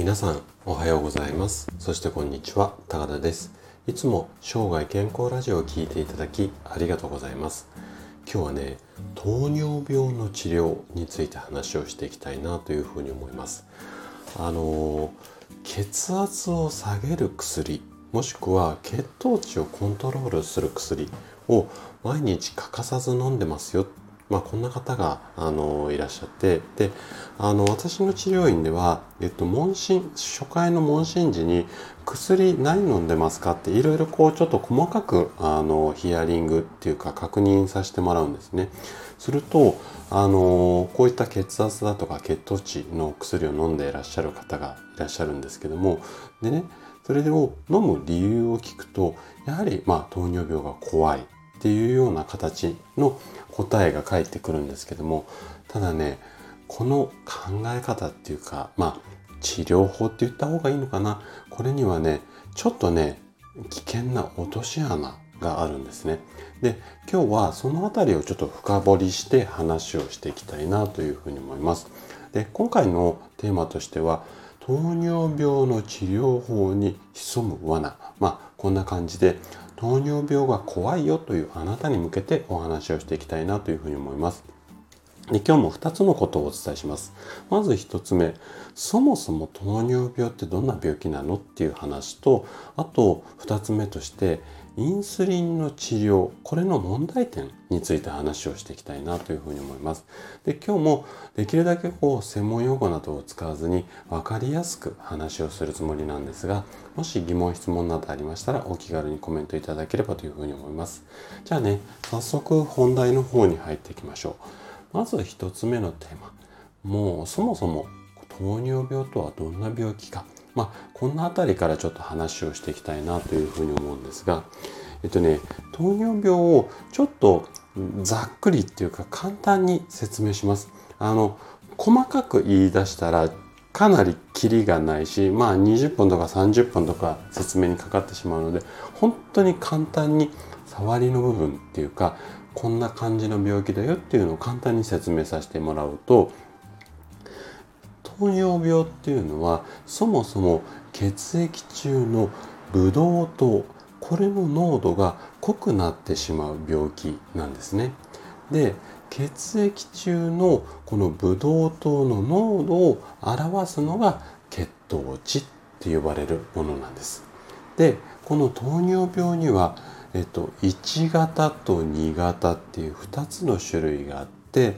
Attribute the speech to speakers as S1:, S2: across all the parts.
S1: 皆さんおはようございます。そしてこんにちは。高田です。いつも生涯健康ラジオを聴いていただきありがとうございます。今日はね糖尿病の治療について話をしていきたいなというふうに思います。あの血圧を下げる薬もしくは血糖値をコントロールする薬を毎日欠かさず飲んでますよまあ、こんな方があのいらっしゃってであの私の治療院では、えっと、問診初回の問診時に薬何飲んでますかっていろいろこうちょっと細かくあのヒアリングっていうか確認させてもらうんですね。するとあのこういった血圧だとか血糖値の薬を飲んでいらっしゃる方がいらっしゃるんですけどもでねそれを飲む理由を聞くとやはりまあ糖尿病が怖いっていうような形の答えが返ってくるんですけどもただねこの考え方っていうかまあ治療法って言った方がいいのかなこれにはねちょっとね危険な落とし穴があるんですね。で今日はその辺りをちょっと深掘りして話をしていきたいなというふうに思います。で今回のテーマとしては糖尿病の治療法に潜む罠まあこんな感じで糖尿病が怖いよというあなたに向けてお話をしていきたいなというふうに思います。で今日も2つのことをお伝えします。まず1つ目、そもそも糖尿病ってどんな病気なのっていう話と、あと2つ目として、インスリンの治療、これの問題点について話をしていきたいなというふうに思います。で、今日もできるだけこう専門用語などを使わずに分かりやすく話をするつもりなんですが、もし疑問質問などありましたらお気軽にコメントいただければというふうに思います。じゃあね、早速本題の方に入っていきましょう。まず1つ目のテーマ。もうそもそも糖尿病とはどんな病気か。まあ、こんな辺りからちょっと話をしていきたいなというふうに思うんですが、えっとね、糖尿病をちょっとざっくりっていうか簡単に説明します。あの、細かく言い出したらかなりキリがないし、まあ20分とか30分とか説明にかかってしまうので、本当に簡単に触りの部分っていうか、こんな感じの病気だよっていうのを簡単に説明させてもらうと、糖尿病っていうのはそもそも血液中のブドウ糖これの濃度が濃くなってしまう病気なんですね。で血液中のこのブドウ糖の濃度を表すのが血糖値って呼ばれるものなんです。でこの糖尿病には、えっと、1型と2型っていう2つの種類があって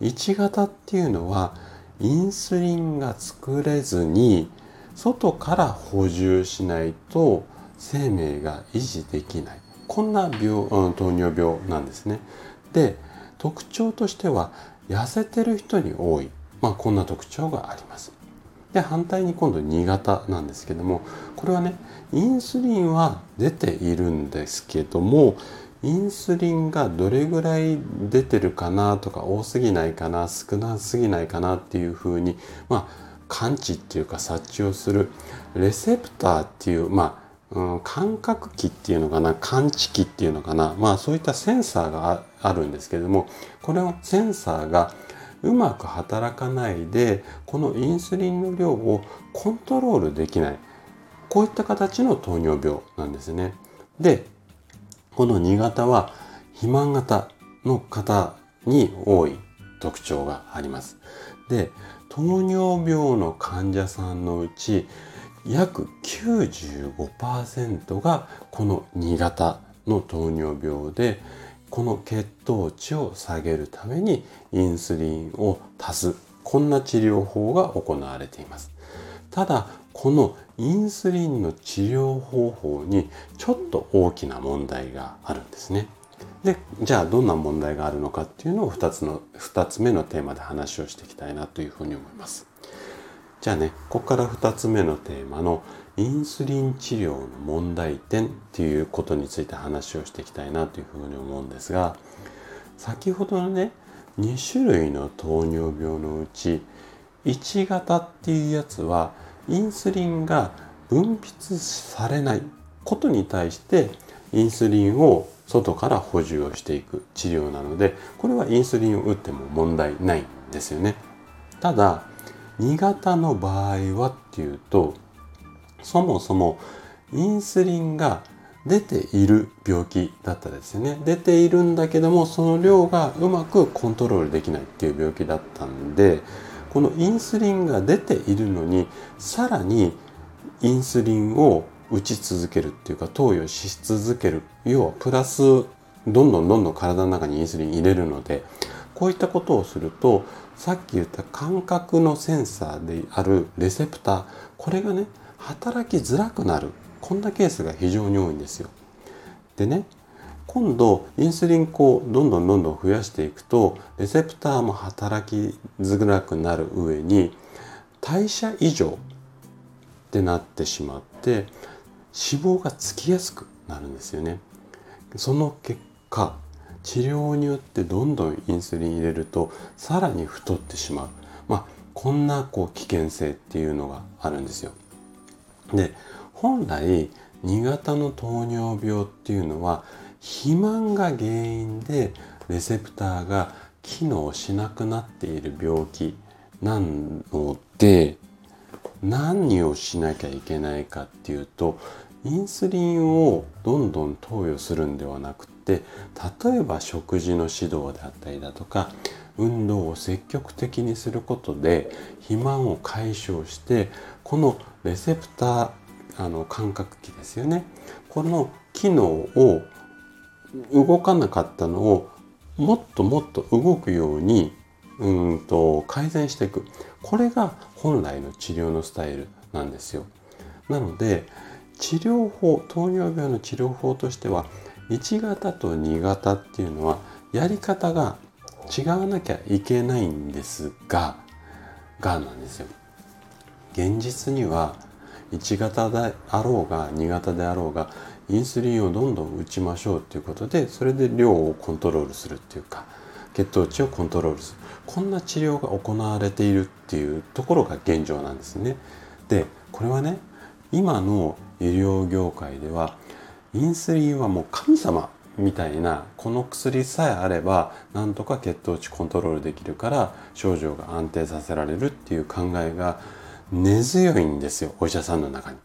S1: 1型っていうのはインスリンが作れずに外から補充しないと生命が維持できないこんな病、糖尿病なんですね。で特徴としては痩せてる人に多い、まあ、こんな特徴があります。で反対に今度2型なんですけどもこれはねインスリンは出ているんですけどもインスリンがどれぐらい出てるかなとか多すぎないかな少なすぎないかなっていうふうにまあ感知っていうか察知をするレセプターっていうまあ、うん、感覚器っていうのかな感知器っていうのかなまあそういったセンサーがあるんですけれどもこれはセンサーがうまく働かないでこのインスリンの量をコントロールできないこういった形の糖尿病なんですね。でこの2型は肥満型の方に多い特徴があります。で、糖尿病の患者さんのうち約95%がこの2型の糖尿病でこの血糖値を下げるためにインスリンを足すこんな治療法が行われています。ただこのインスリンの治療方法にちょっと大きな問題があるんですね。でじゃあどんな問題があるのかっていうのを2つの2つ目のテーマで話をしていきたいなというふうに思います。じゃあねここから2つ目のテーマのインスリン治療の問題点っていうことについて話をしていきたいなというふうに思うんですが先ほどのね2種類の糖尿病のうち1型っていうやつはインスリンが分泌されないことに対してインスリンを外から補充をしていく治療なのでこれはインスリンを打っても問題ないんですよね。ただ2型の場合はっていうとそもそもインスリンが出ている病気だったですよね出ているんだけどもその量がうまくコントロールできないっていう病気だったんでこのインスリンが出ているのにさらにインスリンを打ち続けるっていうか投与し続ける要はプラスどんどんどんどん体の中にインスリン入れるのでこういったことをするとさっき言った感覚のセンサーであるレセプターこれがね働きづらくなるこんなケースが非常に多いんですよ。でね今度インスリンこうどんどんどんどん増やしていくとレセプターも働きづらくなる上に代謝異常ってなってしまって脂肪がつきやすくなるんですよね。その結果治療によってどんどんインスリン入れるとさらに太ってしまう。まあこんなこう危険性っていうのがあるんですよ。で本来2型の糖尿病っていうのは肥満が原因でレセプターが機能しなくなっている病気なので何をしなきゃいけないかっていうとインスリンをどんどん投与するんではなくて例えば食事の指導であったりだとか運動を積極的にすることで肥満を解消してこのレセプターあの感覚器ですよね。この機能を動かなかったのをもっともっと動くようにうんと改善していく。これが本来の治療のスタイルなんですよ。なので治療法糖尿病の治療法としては1型と2型っていうのはやり方が違わなきゃいけないんですががなんですよ。現実には1型であろうが2型であろうがインスリンをどんどん打ちましょうっていうことでそれで量をコントロールするっていうか血糖値をコントロールするこんな治療が行われているっていうところが現状なんですね。でこれはね今の医療業界ではインスリンはもう神様みたいなこの薬さえあればなんとか血糖値コントロールできるから症状が安定させられるっていう考えが根強いんですよお医者さんの中に。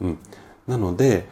S1: うん、なので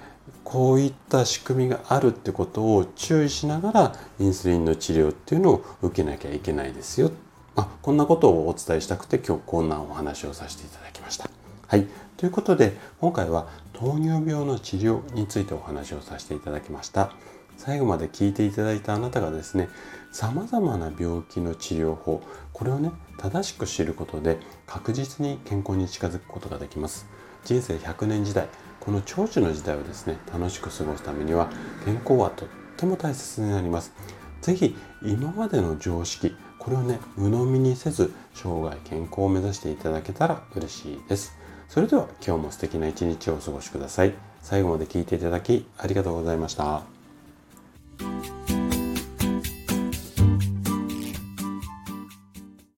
S1: こういった仕組みがあるってことを注意しながらインスリンの治療っていうのを受けなきゃいけないですよ。あこんなことをお伝えしたくて今日こんなお話をさせていただきました。はい。ということで今回は糖尿病の治療についてお話をさせていただきました。最後まで聞いていただいたあなたがですね様々な病気の治療法これをね正しく知ることで確実に健康に近づくことができます人生100年時代この長寿の時代をですね楽しく過ごすためには健康はとっても大切になります。是非今までの常識これをね鵜呑みにせず生涯健康を目指していただけたら嬉しいです。それでは今日も素敵な一日をお過ごしください。最後まで聞いていただきありがとうございました。